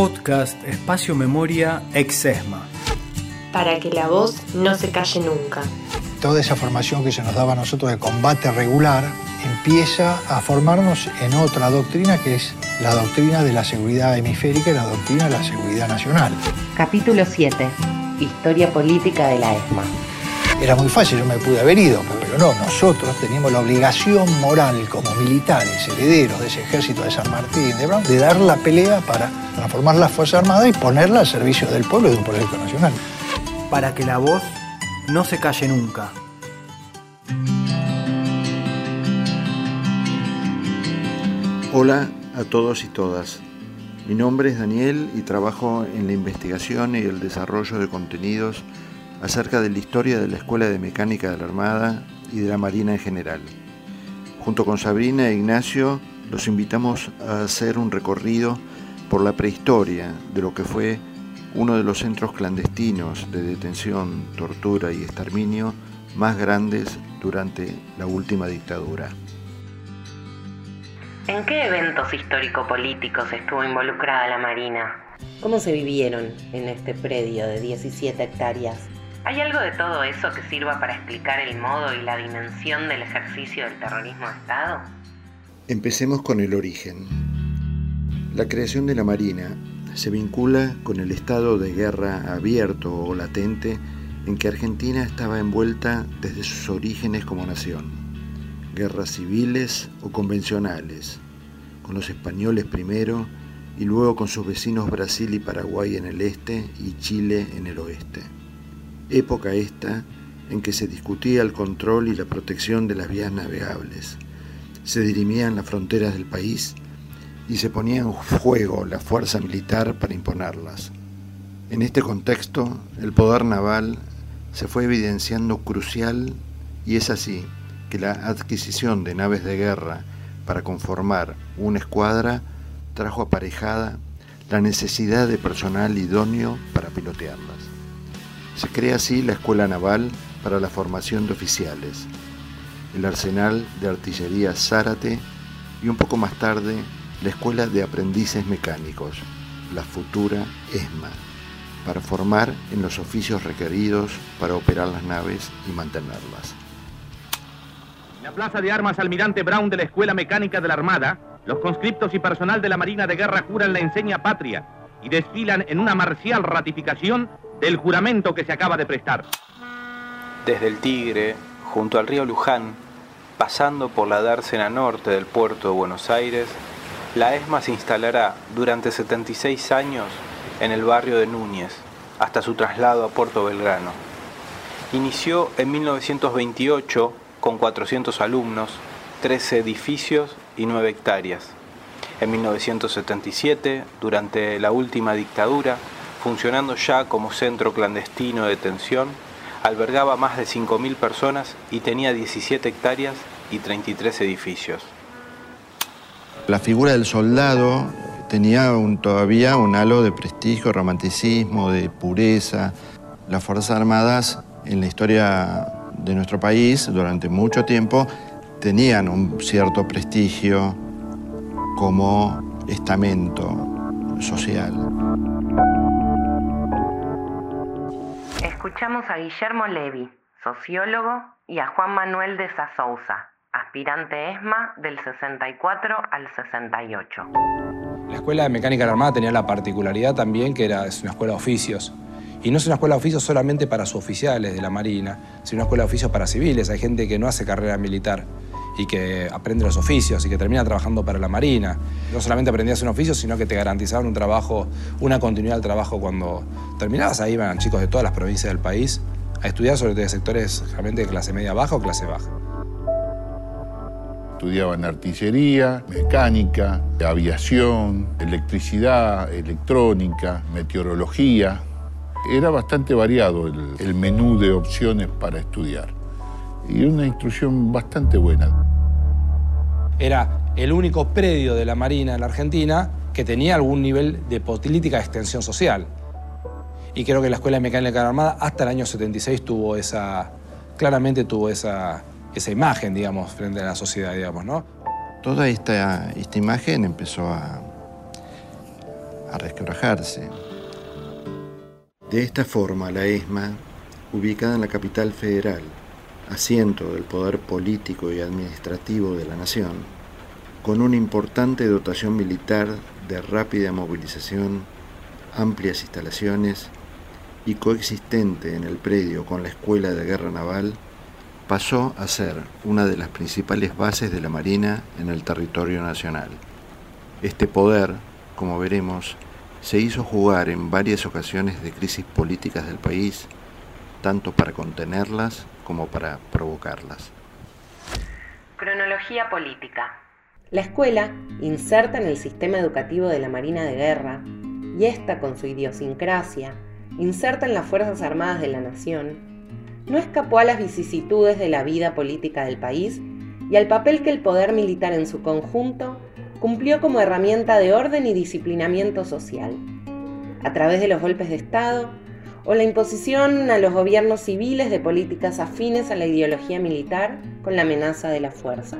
Podcast Espacio Memoria Exesma. Para que la voz no se calle nunca. Toda esa formación que se nos daba a nosotros de combate regular empieza a formarnos en otra doctrina que es la doctrina de la seguridad hemisférica y la doctrina de la seguridad nacional. Capítulo 7. Historia política de la ESMA. Era muy fácil, yo me pude haber ido, pero no, nosotros teníamos la obligación moral como militares, herederos de ese ejército de San Martín, de, Brown, de dar la pelea para transformar las Fuerzas Armadas y ponerla al servicio del pueblo y de un proyecto nacional. Para que la voz no se calle nunca. Hola a todos y todas. Mi nombre es Daniel y trabajo en la investigación y el desarrollo de contenidos acerca de la historia de la Escuela de Mecánica de la Armada y de la Marina en general. Junto con Sabrina e Ignacio los invitamos a hacer un recorrido por la prehistoria de lo que fue uno de los centros clandestinos de detención, tortura y exterminio más grandes durante la última dictadura. ¿En qué eventos histórico-políticos estuvo involucrada la Marina? ¿Cómo se vivieron en este predio de 17 hectáreas? ¿Hay algo de todo eso que sirva para explicar el modo y la dimensión del ejercicio del terrorismo de Estado? Empecemos con el origen. La creación de la Marina se vincula con el estado de guerra abierto o latente en que Argentina estaba envuelta desde sus orígenes como nación guerras civiles o convencionales, con los españoles primero y luego con sus vecinos Brasil y Paraguay en el este y Chile en el oeste. Época esta en que se discutía el control y la protección de las vías navegables, se dirimían las fronteras del país y se ponía en juego la fuerza militar para imponerlas. En este contexto, el poder naval se fue evidenciando crucial y es así que la adquisición de naves de guerra para conformar una escuadra trajo aparejada la necesidad de personal idóneo para pilotearlas. Se crea así la Escuela Naval para la formación de oficiales, el Arsenal de Artillería Zárate y un poco más tarde la Escuela de Aprendices Mecánicos, la futura ESMA, para formar en los oficios requeridos para operar las naves y mantenerlas. En la Plaza de Armas Almirante Brown de la Escuela Mecánica de la Armada, los conscriptos y personal de la Marina de Guerra juran la enseña patria y desfilan en una marcial ratificación del juramento que se acaba de prestar. Desde el Tigre, junto al río Luján, pasando por la dársena norte del puerto de Buenos Aires, la ESMA se instalará durante 76 años en el barrio de Núñez, hasta su traslado a Puerto Belgrano. Inició en 1928 con 400 alumnos, 13 edificios y 9 hectáreas. En 1977, durante la última dictadura, funcionando ya como centro clandestino de detención, albergaba más de 5.000 personas y tenía 17 hectáreas y 33 edificios. La figura del soldado tenía todavía un halo de prestigio, romanticismo, de pureza. Las Fuerzas Armadas en la historia de nuestro país durante mucho tiempo tenían un cierto prestigio como estamento social. Escuchamos a Guillermo Levi, sociólogo, y a Juan Manuel de Sazouza, aspirante ESMA del 64 al 68. La Escuela de Mecánica de la Armada tenía la particularidad también que era es una escuela de oficios y no es una escuela de oficios solamente para suboficiales de la Marina, sino una escuela de oficios para civiles. Hay gente que no hace carrera militar y que aprende los oficios y que termina trabajando para la Marina. No solamente aprendías un oficio, sino que te garantizaban un trabajo, una continuidad del trabajo cuando terminabas. Ahí iban chicos de todas las provincias del país a estudiar sobre todo sectores realmente de clase media baja o clase baja. Estudiaban artillería, mecánica, aviación, electricidad, electrónica, meteorología, era bastante variado el, menú de opciones para estudiar y una instrucción bastante buena. Era el único predio de la Marina en la Argentina que tenía algún nivel de política de extensión social. Y creo que la Escuela de Mecánica de la Armada hasta el año 76 tuvo esa, claramente tuvo esa, esa imagen, digamos, frente a la sociedad, digamos, ¿no? Toda esta, esta imagen empezó a, a resquebrajarse. De esta forma, la ESMA, ubicada en la capital federal, asiento del poder político y administrativo de la nación, con una importante dotación militar de rápida movilización, amplias instalaciones y coexistente en el predio con la Escuela de Guerra Naval, pasó a ser una de las principales bases de la Marina en el territorio nacional. Este poder, como veremos, se hizo jugar en varias ocasiones de crisis políticas del país, tanto para contenerlas como para provocarlas. Cronología política. La escuela, inserta en el sistema educativo de la Marina de Guerra, y esta con su idiosincrasia, inserta en las Fuerzas Armadas de la Nación, no escapó a las vicisitudes de la vida política del país y al papel que el poder militar en su conjunto cumplió como herramienta de orden y disciplinamiento social, a través de los golpes de Estado o la imposición a los gobiernos civiles de políticas afines a la ideología militar con la amenaza de la fuerza.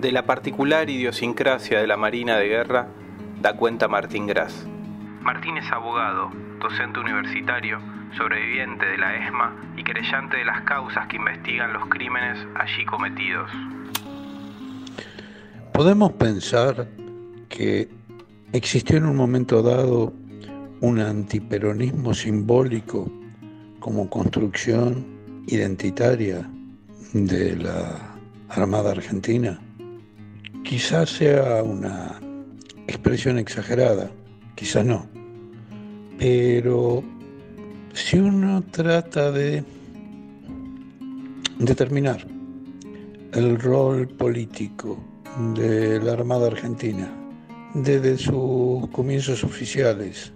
De la particular idiosincrasia de la Marina de Guerra da cuenta Martín Gras. Martín es abogado, docente universitario, sobreviviente de la ESMA y creyente de las causas que investigan los crímenes allí cometidos. Podemos pensar que existió en un momento dado un antiperonismo simbólico como construcción identitaria de la Armada Argentina. Quizás sea una expresión exagerada, quizás no, pero si uno trata de determinar el rol político de la Armada Argentina desde sus comienzos oficiales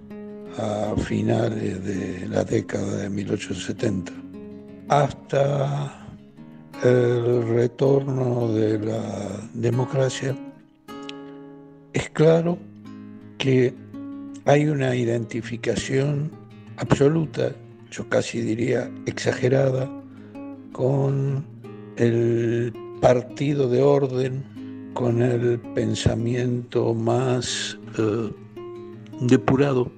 a finales de la década de 1870 hasta el retorno de la democracia, es claro que hay una identificación absoluta, yo casi diría exagerada, con el partido de orden con el pensamiento más eh, depurado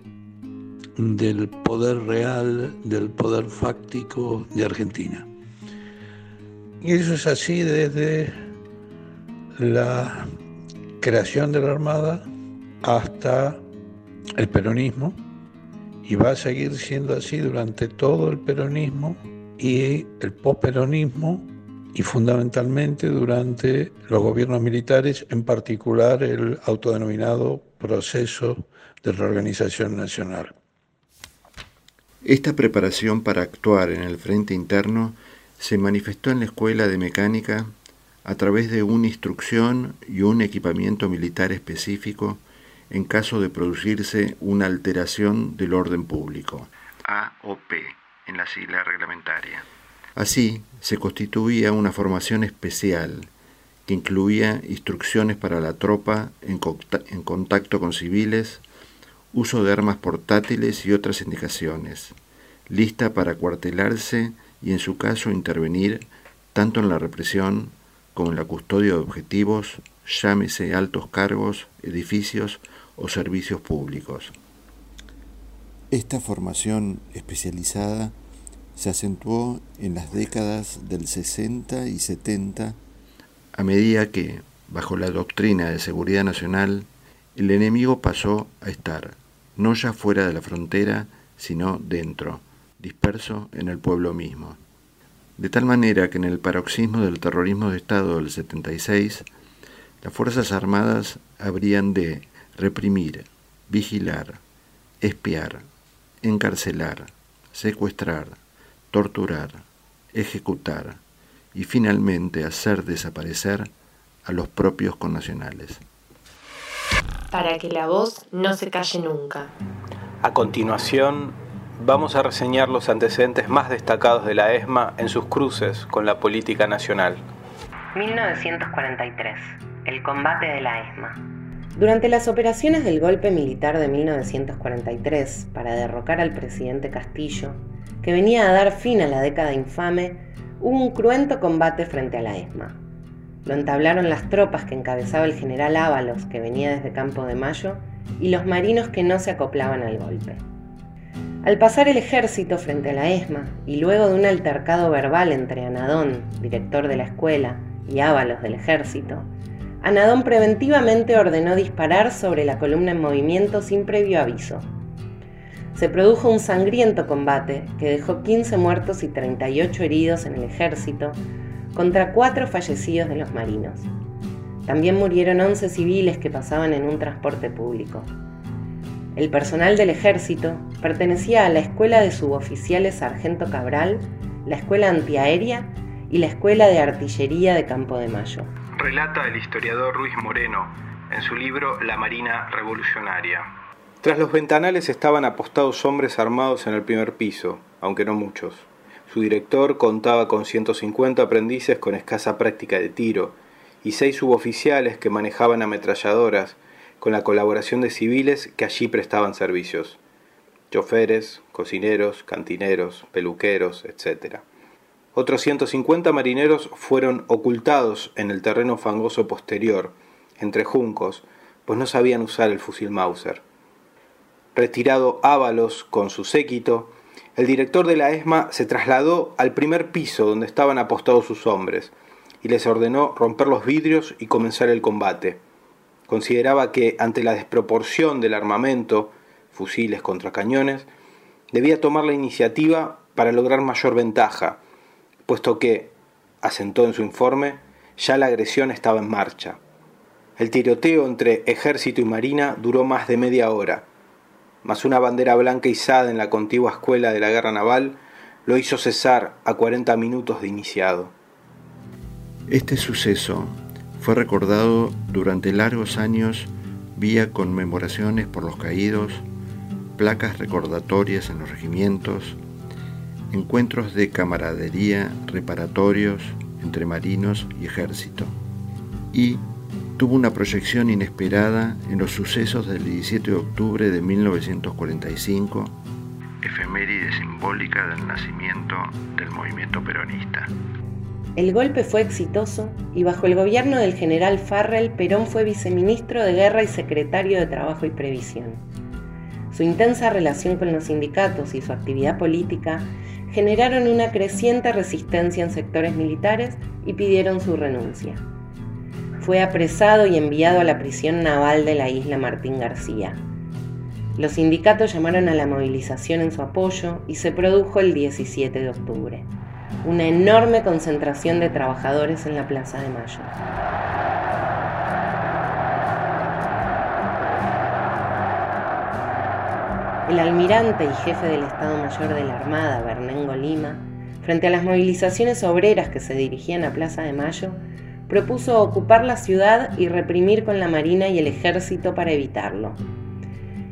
del poder real, del poder fáctico de Argentina. Y eso es así desde la creación de la Armada hasta el peronismo y va a seguir siendo así durante todo el peronismo y el posperonismo y fundamentalmente durante los gobiernos militares, en particular el autodenominado proceso de reorganización nacional. Esta preparación para actuar en el frente interno se manifestó en la Escuela de Mecánica a través de una instrucción y un equipamiento militar específico en caso de producirse una alteración del orden público, AOP en la sigla reglamentaria. Así, se constituía una formación especial que incluía instrucciones para la tropa en, contacto con civiles, uso de armas portátiles y otras indicaciones, lista para cuartelarse y en su caso intervenir tanto en la represión como en la custodia de objetivos, llámese altos cargos, edificios o servicios públicos. Esta formación especializada se acentuó en las décadas del 60 y 70 a medida que, bajo la doctrina de seguridad nacional, el enemigo pasó a estar no ya fuera de la frontera, sino dentro, disperso en el pueblo mismo. De tal manera que en el paroxismo del terrorismo de Estado del 76, las Fuerzas Armadas habrían de reprimir, vigilar, espiar, encarcelar, secuestrar, torturar, ejecutar y finalmente hacer desaparecer a los propios connacionales. Para que la voz no se calle nunca. A continuación, vamos a reseñar los antecedentes más destacados de la ESMA en sus cruces con la política nacional. 1943. El combate de la ESMA. Durante las operaciones del golpe militar de 1943 para derrocar al presidente Castillo, que venía a dar fin a la década infame, hubo un cruento combate frente a la ESMA. Lo entablaron las tropas que encabezaba el general Ábalos, que venía desde Campo de Mayo, y los marinos que no se acoplaban al golpe. Al pasar el ejército frente a la ESMA y luego de un altercado verbal entre Anadón, director de la escuela, y Ábalos del ejército, Anadón preventivamente ordenó disparar sobre la columna en movimiento sin previo aviso. Se produjo un sangriento combate que dejó 15 muertos y 38 heridos en el ejército contra cuatro fallecidos de los marinos. También murieron 11 civiles que pasaban en un transporte público. El personal del ejército pertenecía a la Escuela de Suboficiales Sargento Cabral, la Escuela Antiaérea y la Escuela de Artillería de Campo de Mayo. Relata el historiador Ruiz Moreno en su libro La Marina Revolucionaria. Tras los ventanales estaban apostados hombres armados en el primer piso, aunque no muchos. Su director contaba con 150 aprendices con escasa práctica de tiro y seis suboficiales que manejaban ametralladoras con la colaboración de civiles que allí prestaban servicios, choferes, cocineros, cantineros, peluqueros, etc. Otros 150 marineros fueron ocultados en el terreno fangoso posterior, entre juncos, pues no sabían usar el fusil Mauser. Retirado Ábalos con su séquito, el director de la ESMA se trasladó al primer piso donde estaban apostados sus hombres y les ordenó romper los vidrios y comenzar el combate. Consideraba que ante la desproporción del armamento, fusiles contra cañones, debía tomar la iniciativa para lograr mayor ventaja, puesto que, asentó en su informe, ya la agresión estaba en marcha. El tiroteo entre ejército y marina duró más de media hora, mas una bandera blanca izada en la contigua escuela de la guerra naval lo hizo cesar a 40 minutos de iniciado. Este suceso fue recordado durante largos años vía conmemoraciones por los caídos, placas recordatorias en los regimientos, encuentros de camaradería reparatorios entre marinos y ejército, y tuvo una proyección inesperada en los sucesos del 17 de octubre de 1945, efeméride simbólica del nacimiento del movimiento peronista. El golpe fue exitoso y bajo el gobierno del general Farrell, Perón fue viceministro de Guerra y secretario de Trabajo y Previsión. Su intensa relación con los sindicatos y su actividad política generaron una creciente resistencia en sectores militares y pidieron su renuncia. Fue apresado y enviado a la prisión naval de la isla Martín García. Los sindicatos llamaron a la movilización en su apoyo y se produjo el 17 de octubre una enorme concentración de trabajadores en la Plaza de Mayo. El almirante y jefe del Estado Mayor de la Armada, Bernengo Lima, frente a las movilizaciones obreras que se dirigían a Plaza de Mayo, propuso ocupar la ciudad y reprimir con la Marina y el Ejército para evitarlo.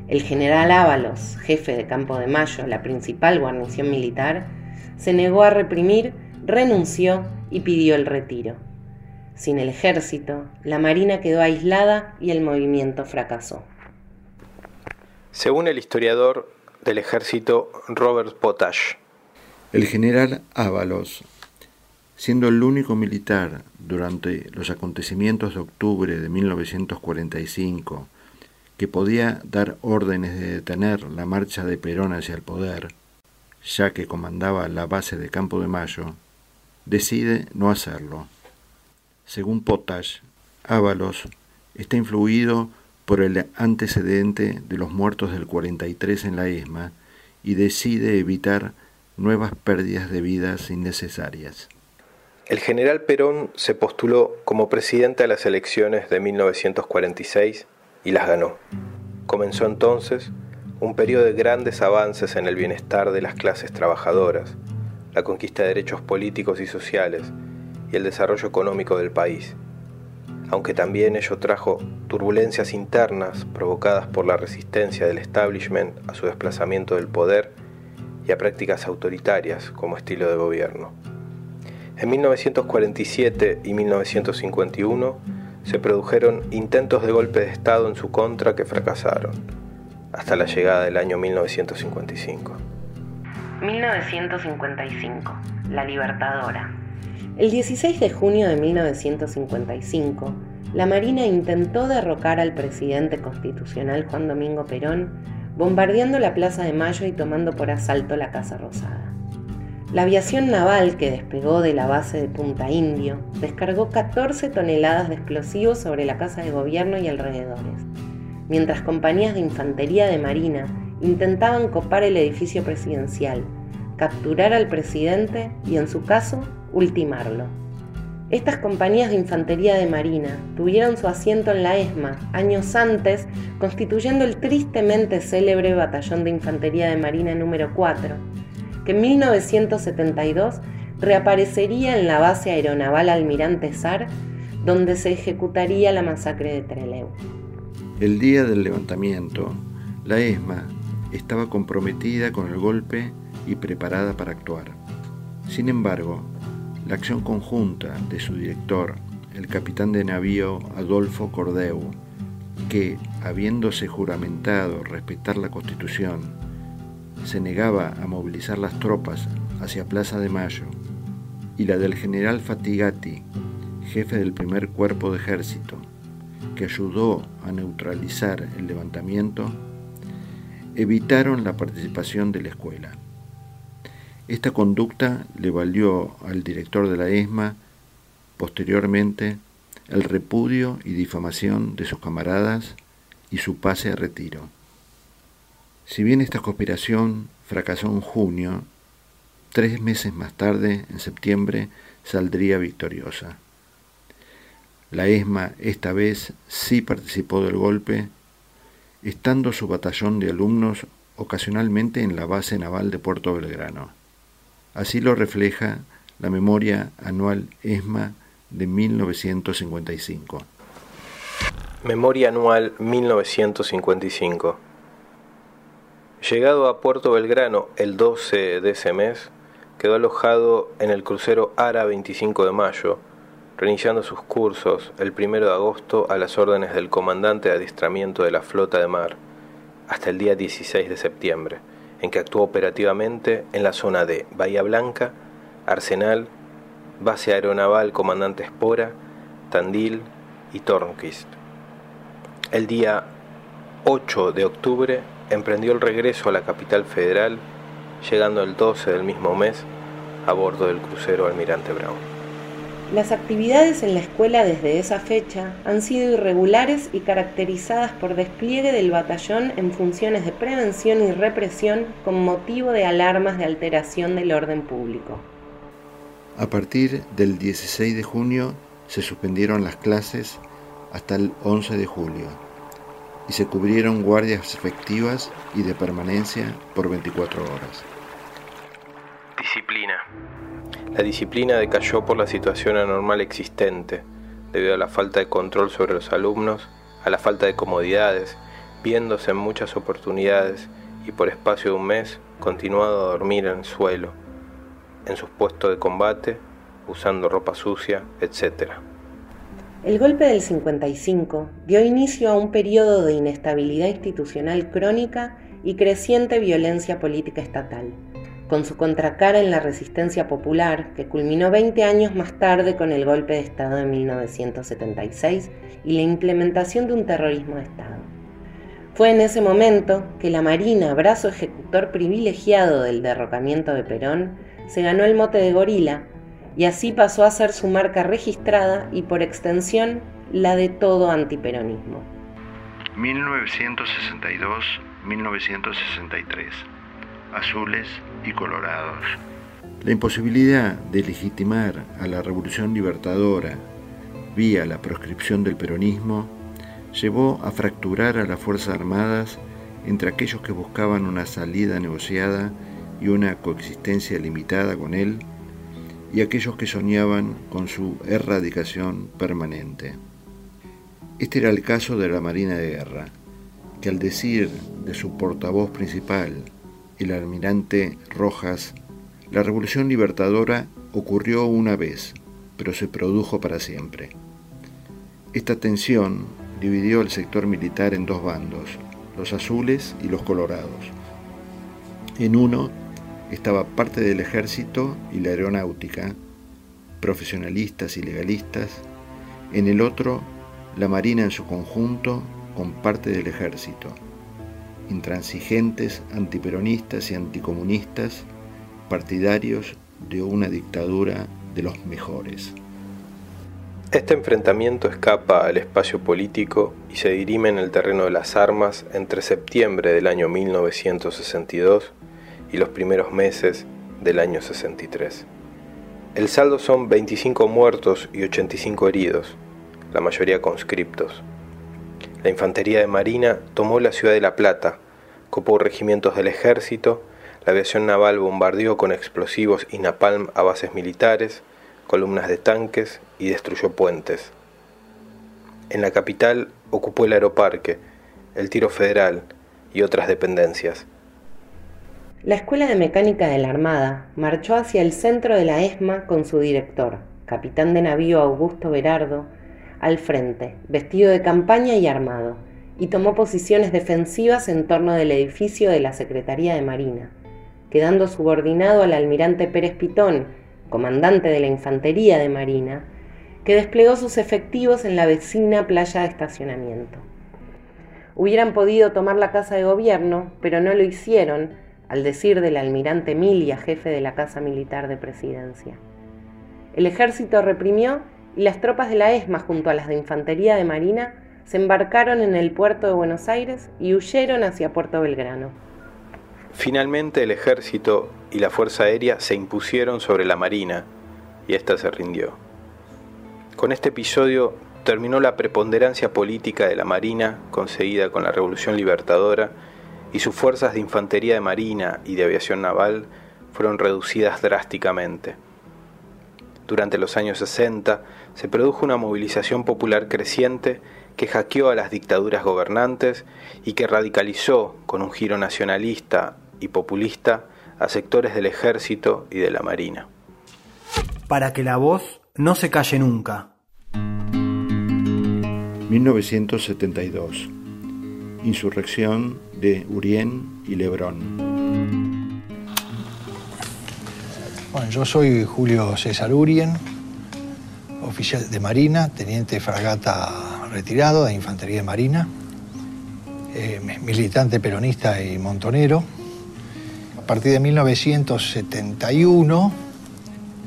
El general Ábalos, jefe de Campo de Mayo, la principal guarnición militar, se negó a reprimir, renunció y pidió el retiro. Sin el ejército, la Marina quedó aislada y el movimiento fracasó. Según el historiador del ejército Robert Potash, el general Ábalos, siendo el único militar durante los acontecimientos de octubre de 1945 que podía dar órdenes de detener la marcha de Perón hacia el poder, ya que comandaba la base de Campo de Mayo, decide no hacerlo. Según Potash, Ábalos está influido por el antecedente de los muertos del 43 en la ESMA y decide evitar nuevas pérdidas de vidas innecesarias. El general Perón se postuló como presidente a las elecciones de 1946 y las ganó. Comenzó entonces un periodo de grandes avances en el bienestar de las clases trabajadoras, la conquista de derechos políticos y sociales y el desarrollo económico del país, aunque también ello trajo turbulencias internas provocadas por la resistencia del establishment a su desplazamiento del poder y a prácticas autoritarias como estilo de gobierno. En 1947 y 1951 se produjeron intentos de golpe de Estado en su contra que fracasaron hasta la llegada del año 1955. 1955, La Libertadora. El 16 de junio de 1955, la Marina intentó derrocar al presidente constitucional Juan Domingo Perón, bombardeando la Plaza de Mayo y tomando por asalto la Casa Rosada. La aviación naval que despegó de la base de Punta Indio descargó 14 toneladas de explosivos sobre la Casa de Gobierno y alrededores, mientras compañías de infantería de Marina intentaban copar el edificio presidencial, capturar al presidente y, en su caso, ultimarlo. Estas compañías de infantería de Marina tuvieron su asiento en la ESMA años antes, constituyendo el tristemente célebre Batallón de Infantería de Marina número 4, que en 1972 reaparecería en la base aeronaval Almirante Sar, donde se ejecutaría la masacre de Trelew. El día del levantamiento, la ESMA estaba comprometida con el golpe y preparada para actuar. Sin embargo, la acción conjunta de su director, el capitán de navío Adolfo Cordeu, que, habiéndose juramentado respetar la Constitución, se negaba a movilizar las tropas hacia Plaza de Mayo, y la del general Fatigati, jefe del primer cuerpo de ejército, que ayudó a neutralizar el levantamiento, evitaron la participación de la escuela. Esta conducta le valió al director de la ESMA posteriormente el repudio y difamación de sus camaradas y su pase a retiro. Si bien esta conspiración fracasó en junio, tres meses más tarde, en septiembre, saldría victoriosa. La ESMA esta vez sí participó del golpe, estando su batallón de alumnos ocasionalmente en la base naval de Puerto Belgrano. Así lo refleja la memoria anual ESMA de 1955. Memoria anual 1955. Llegado a Puerto Belgrano el 12 de ese mes, quedó alojado en el crucero ARA 25 de mayo, reiniciando sus cursos el 1 de agosto a las órdenes del comandante de adiestramiento de la flota de mar, hasta el día 16 de septiembre, en que actuó operativamente en la zona de Bahía Blanca, Arsenal, Base Aeronaval Comandante Espora, Tandil y Tornquist. El día 8 de octubre emprendió el regreso a la capital federal, llegando el 12 del mismo mes a bordo del crucero Almirante Brown. Las actividades en la escuela desde esa fecha han sido irregulares y caracterizadas por despliegue del batallón en funciones de prevención y represión con motivo de alarmas de alteración del orden público. A partir del 16 de junio se suspendieron las clases hasta el 11 de julio y se cubrieron guardias efectivas y de permanencia por 24 horas. Disciplina. La disciplina decayó por la situación anormal existente, debido a la falta de control sobre los alumnos, a la falta de comodidades, viéndose en muchas oportunidades y por espacio de un mes continuado a dormir en el suelo, en sus puestos de combate, usando ropa sucia, etc. El golpe del 55 dio inicio a un periodo de inestabilidad institucional crónica y creciente violencia política estatal, con su contracara en la resistencia popular que culminó 20 años más tarde con el golpe de Estado de 1976 y la implementación de un terrorismo de Estado. Fue en ese momento que la Marina, brazo ejecutor privilegiado del derrocamiento de Perón, se ganó el mote de gorila y así pasó a ser su marca registrada y por extensión la de todo antiperonismo. 1962-1963. Azules y colorados. La imposibilidad de legitimar a la revolución libertadora vía la proscripción del peronismo llevó a fracturar a las Fuerzas Armadas entre aquellos que buscaban una salida negociada y una coexistencia limitada con él y aquellos que soñaban con su erradicación permanente. Este era el caso de la Marina de Guerra, que al decir de su portavoz principal, el almirante Rojas, la revolución libertadora ocurrió una vez, pero se produjo para siempre. Esta tensión dividió el sector militar en dos bandos, los azules y los colorados. En uno estaba parte del ejército y la aeronáutica, profesionalistas y legalistas, en el otro la Marina en su conjunto con parte del ejército, intransigentes, antiperonistas y anticomunistas, partidarios de una dictadura de los mejores. Este enfrentamiento escapa al espacio político y se dirime en el terreno de las armas entre septiembre del año 1962 y los primeros meses del año 63. El saldo son 25 muertos y 85 heridos, la mayoría conscriptos. La infantería de Marina tomó la ciudad de La Plata, copó regimientos del ejército, la aviación naval bombardeó con explosivos y napalm a bases militares, columnas de tanques y destruyó puentes. En la capital ocupó el aeroparque, el tiro federal y otras dependencias. La Escuela de Mecánica de la Armada marchó hacia el centro de la ESMA con su director, capitán de navío Augusto Berardo, al frente, vestido de campaña y armado, y tomó posiciones defensivas en torno del edificio de la Secretaría de Marina, quedando subordinado al almirante Pérez Pitón, comandante de la Infantería de Marina, que desplegó sus efectivos en la vecina playa de estacionamiento. Hubieran podido tomar la casa de gobierno, pero no lo hicieron, al decir del almirante Milia, jefe de la Casa Militar de Presidencia. El ejército reprimió y las tropas de la ESMA junto a las de Infantería de Marina se embarcaron en el puerto de Buenos Aires y huyeron hacia Puerto Belgrano. Finalmente el ejército y la Fuerza Aérea se impusieron sobre la Marina y ésta se rindió. Con este episodio terminó la preponderancia política de la Marina conseguida con la Revolución Libertadora y sus fuerzas de infantería de Marina y de aviación naval fueron reducidas drásticamente. Durante los años 60 se produjo una movilización popular creciente que hackeó a las dictaduras gobernantes y que radicalizó con un giro nacionalista y populista a sectores del ejército y de la marina. Para que la voz no se calle nunca. 1972. Insurrección de Urien y Lebrón. Bueno, yo soy Julio César Urien, oficial de Marina, teniente fragata retirado de Infantería de Marina, eh, militante peronista y montonero a partir de 1971,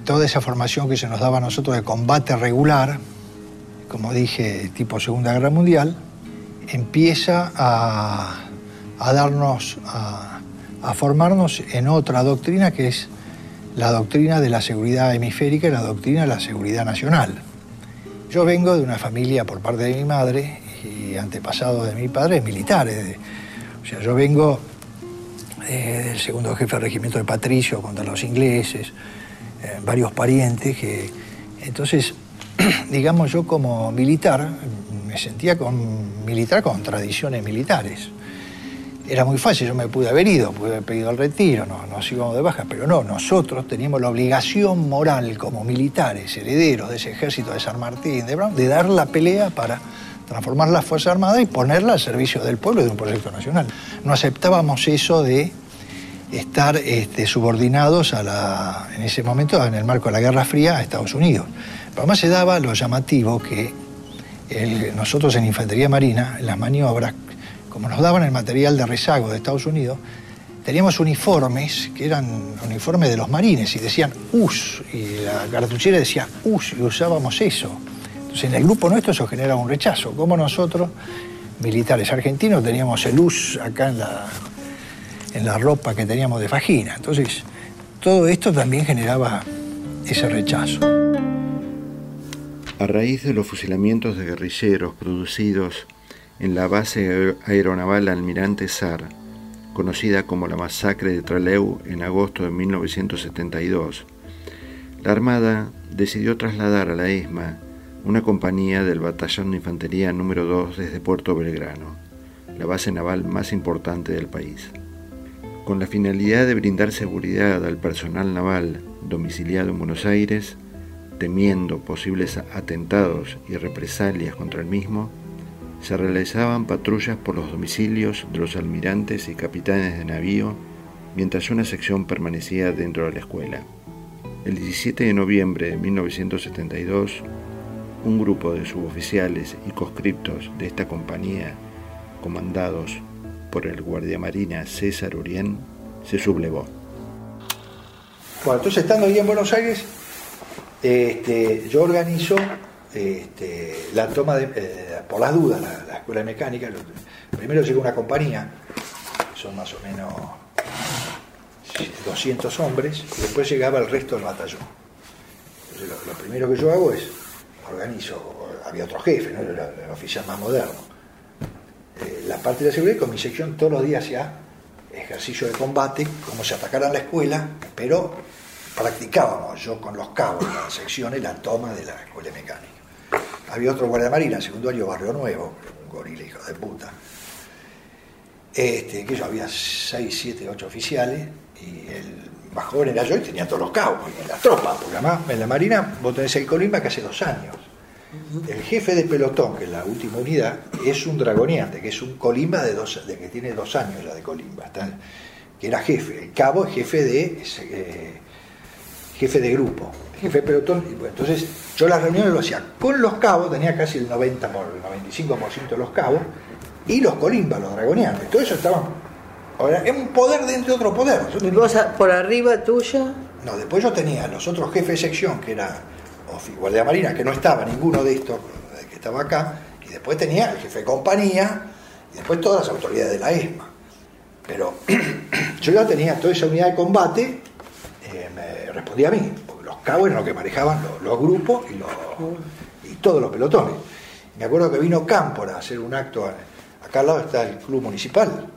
toda esa formación que se nos daba a nosotros de combate regular, como dije, tipo Segunda Guerra Mundial, empieza a, darnos, a, a formarnos en otra doctrina que es la doctrina de la seguridad hemisférica y la doctrina de la seguridad nacional. Yo vengo de una familia por parte de mi madre y antepasados de mi padre militares. O sea, yo vengo eh, el segundo jefe del regimiento de Patricio contra los ingleses, eh, varios parientes que... Entonces, digamos, yo como militar me sentía con, militar con tradiciones militares. Era muy fácil, yo me pude haber ido, pude haber pedido el retiro, no, nos íbamos de baja, pero no, nosotros teníamos la obligación moral como militares, herederos de ese ejército de San Martín, de Brown, de dar la pelea para transformar las Fuerzas Armadas y ponerla al servicio del pueblo y de un proyecto nacional. No aceptábamos eso de estar este, subordinados a la, en ese momento, en el marco de la Guerra Fría, a Estados Unidos. Pero además se daba lo llamativo que nosotros en Infantería Marina, en las maniobras, como nos daban el material de rezago de Estados Unidos, teníamos uniformes que eran uniformes de los marines y decían US, y la cartuchera decía US, y usábamos eso. Entonces, en el grupo nuestro eso generaba un rechazo. Como nosotros, militares argentinos, teníamos el US acá en la, en la ropa que teníamos de fajina. Entonces, todo esto también generaba ese rechazo. A raíz de los fusilamientos de guerrilleros producidos en la base aeronaval Almirante Sar, conocida como la masacre de Trelew en agosto de 1972, la Armada decidió trasladar a la ESMA una compañía del Batallón de Infantería número 2 desde Puerto Belgrano, la base naval más importante del país. Con la finalidad de brindar seguridad al personal naval domiciliado en Buenos Aires, temiendo posibles atentados y represalias contra el mismo, se realizaban patrullas por los domicilios de los almirantes y capitanes de navío mientras una sección permanecía dentro de la escuela. El 17 de noviembre de 1972, un grupo de suboficiales y conscriptos de esta compañía, comandados por el guardiamarina César Urien, se sublevó. Bueno, entonces estando ahí en Buenos Aires, este, yo organizo este, la toma de, eh, por las dudas, la, escuela de mecánica. Primero llegó una compañía, son más o menos 200 hombres, y después llegaba el resto del batallón. Entonces, lo, primero que yo hago es organizo, había otro jefe, ¿no? el, oficial más moderno. Eh, la parte de la seguridad con mi sección todos los días hacía ejercicio de combate, como se atacara la escuela, pero practicábamos yo con los cabos las secciones la toma de la escuela mecánica. Había otro guardia marina, secundario Barrio Nuevo, un gorila hijo de puta. Este, que yo había 6, 7, 8 oficiales y el más joven era yo y tenía todos los cabos en la tropa, porque además en la marina vos tenés el colimba que hace dos años. El jefe de pelotón, que es la última unidad, es un dragoneante, que es un colimba de, dos, de que tiene dos años ya de colimba, que era jefe. El cabo es jefe de eh, jefe de grupo, jefe de pelotón. Y entonces yo las reuniones lo hacía con los cabos, tenía casi el 90 por el 95% de los cabos, y los colimbas, los dragoneantes. Todo eso estaba. Ahora, es un poder dentro de otro poder. ¿Y vos por arriba tuya? No, después yo tenía los otros jefes de sección, que era Guardia Marina, que no estaba ninguno de estos que estaba acá, y después tenía el jefe de compañía, y después todas las autoridades de la ESMA. Pero yo ya tenía toda esa unidad de combate me respondía a mí, los cabos eran los que manejaban los, grupos y, los, y todos los pelotones. Me acuerdo que vino Cámpora a hacer un acto, acá al lado está el club municipal.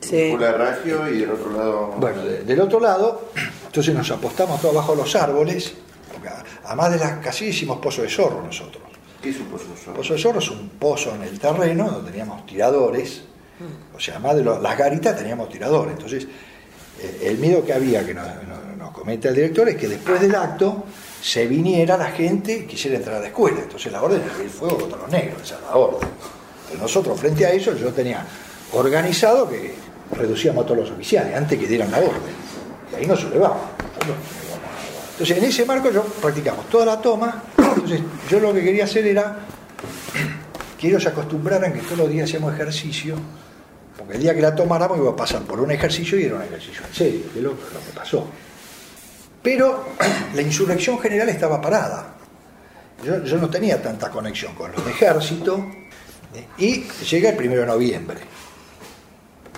Sí. de Ragio y del otro lado. Bueno, del otro lado, entonces nos apostamos todos abajo los árboles, porque además de las casillas hicimos pozo de zorro nosotros. ¿Qué es un pozo de zorro? Pozo de zorro es un pozo en el terreno donde teníamos tiradores, o sea, además de las garitas teníamos tiradores. Entonces, eh, el miedo que había, que nos, comenta el director, es que después del acto se viniera la gente y quisiera entrar a la escuela. Entonces la orden era el fuego contra los negros, esa era la orden. nosotros, frente a eso, yo tenía organizado que reducíamos a todos los oficiales antes que dieran la orden. Y ahí nos sublevábamos. Entonces, en ese marco yo practicamos toda la toma. Entonces, yo lo que quería hacer era que ellos se acostumbraran que todos los días hacíamos ejercicio, porque el día que la tomáramos iba a pasar por un ejercicio y era un ejercicio en serio, que es lo que pasó. Pero la insurrección general estaba parada. Yo, no tenía tanta conexión con los ejércitos y llega el primero de noviembre.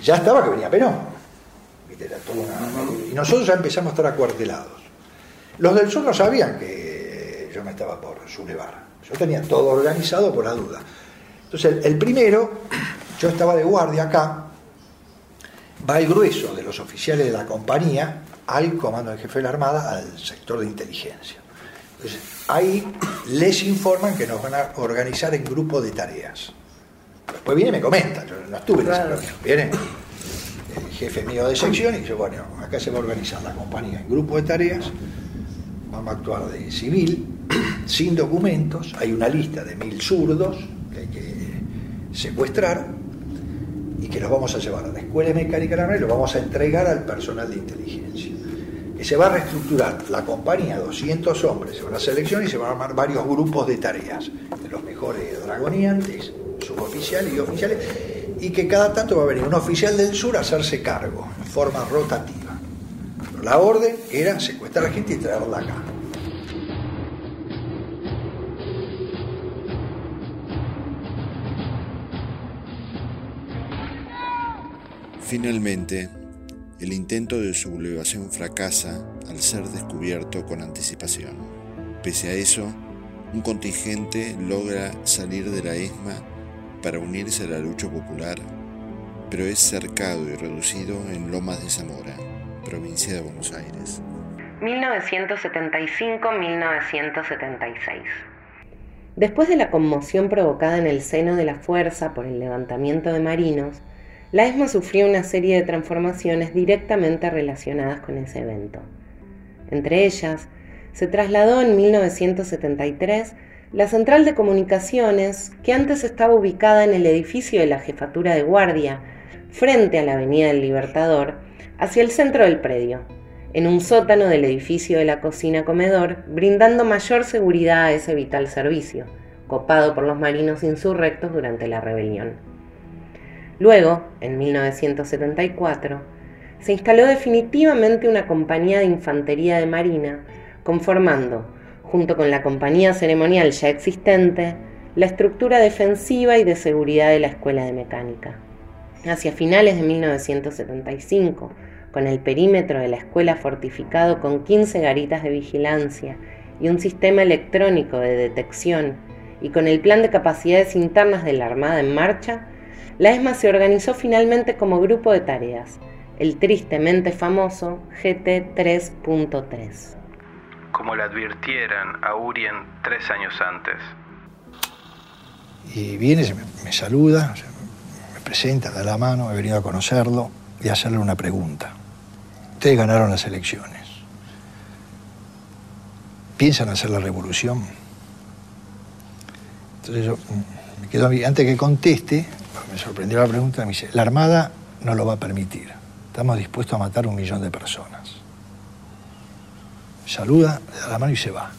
Ya estaba que venía Perón. Y nosotros ya empezamos a estar acuartelados. Los del sur no sabían que yo me estaba por sublevar. Yo tenía todo organizado por la duda. Entonces, el primero, yo estaba de guardia acá, va el grueso de los oficiales de la compañía al comando del jefe de la Armada, al sector de inteligencia. Entonces, ahí les informan que nos van a organizar en grupo de tareas. Después viene y me comenta, yo no estuve en esa reunión, viene el jefe mío de sección y dice, bueno, acá se va a organizar la compañía en grupo de tareas, vamos a actuar de civil, sin documentos, hay una lista de mil zurdos que hay que secuestrar y que los vamos a llevar a la Escuela Mecánica de la y los vamos a entregar al personal de inteligencia que se va a reestructurar la compañía, 200 hombres, se van a seleccionar y se van a armar varios grupos de tareas, de los mejores dragoniantes, suboficiales y oficiales, y que cada tanto va a venir un oficial del sur a hacerse cargo, en forma rotativa. La orden era secuestrar a la gente y traerla acá. Finalmente, el intento de sublevación fracasa al ser descubierto con anticipación. Pese a eso, un contingente logra salir de la ESMA para unirse a la lucha popular, pero es cercado y reducido en Lomas de Zamora, provincia de Buenos Aires. 1975-1976. Después de la conmoción provocada en el seno de la fuerza por el levantamiento de marinos, la ESMA sufrió una serie de transformaciones directamente relacionadas con ese evento. Entre ellas, se trasladó en 1973 la central de comunicaciones, que antes estaba ubicada en el edificio de la jefatura de guardia, frente a la Avenida del Libertador, hacia el centro del predio. en un sótano del edificio de la cocina-comedor, brindando mayor seguridad a ese vital servicio, copado por los marinos insurrectos durante la rebelión. Luego, en 1974, se instaló definitivamente una compañía de infantería de marina, conformando, junto con la compañía ceremonial ya existente, la estructura defensiva y de seguridad de la Escuela de Mecánica. Hacia finales de 1975, con el perímetro de la escuela fortificado con 15 garitas de vigilancia y un sistema electrónico de detección, y con el plan de capacidades internas de la Armada en marcha, la ESMA se organizó finalmente como grupo de tareas, el tristemente famoso GT 3.3. Como le advirtieran a Urien tres años antes. Y viene, me, saluda, me presenta, da la mano, he venido a conocerlo y a hacerle una pregunta. Ustedes ganaron las elecciones. ¿Piensan hacer la revolución? Entonces yo mm, me quedo antes que conteste, me sorprendió la pregunta, me dice, la Armada no lo va a permitir. Estamos dispuestos a matar un millón de personas. Saluda, le da la mano y se va.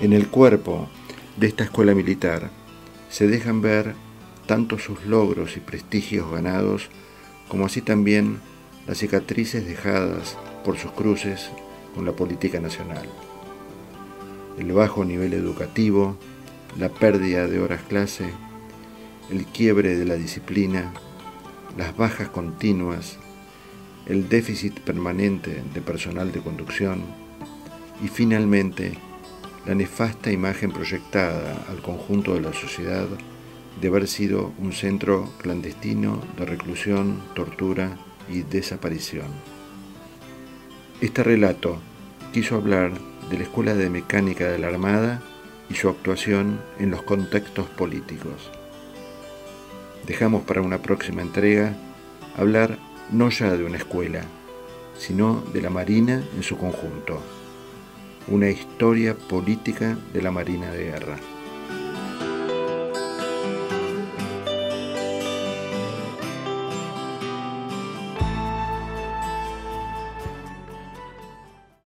En el cuerpo de esta escuela militar se dejan ver tanto sus logros y prestigios ganados, como así también las cicatrices dejadas por sus cruces con la política nacional. El bajo nivel educativo, la pérdida de horas clase, el quiebre de la disciplina, las bajas continuas, el déficit permanente de personal de conducción y finalmente la nefasta imagen proyectada al conjunto de la sociedad de haber sido un centro clandestino de reclusión, tortura y desaparición. Este relato quiso hablar de la Escuela de Mecánica de la Armada y su actuación en los contextos políticos. Dejamos para una próxima entrega hablar no ya de una escuela, sino de la Marina en su conjunto, una historia política de la Marina de Guerra.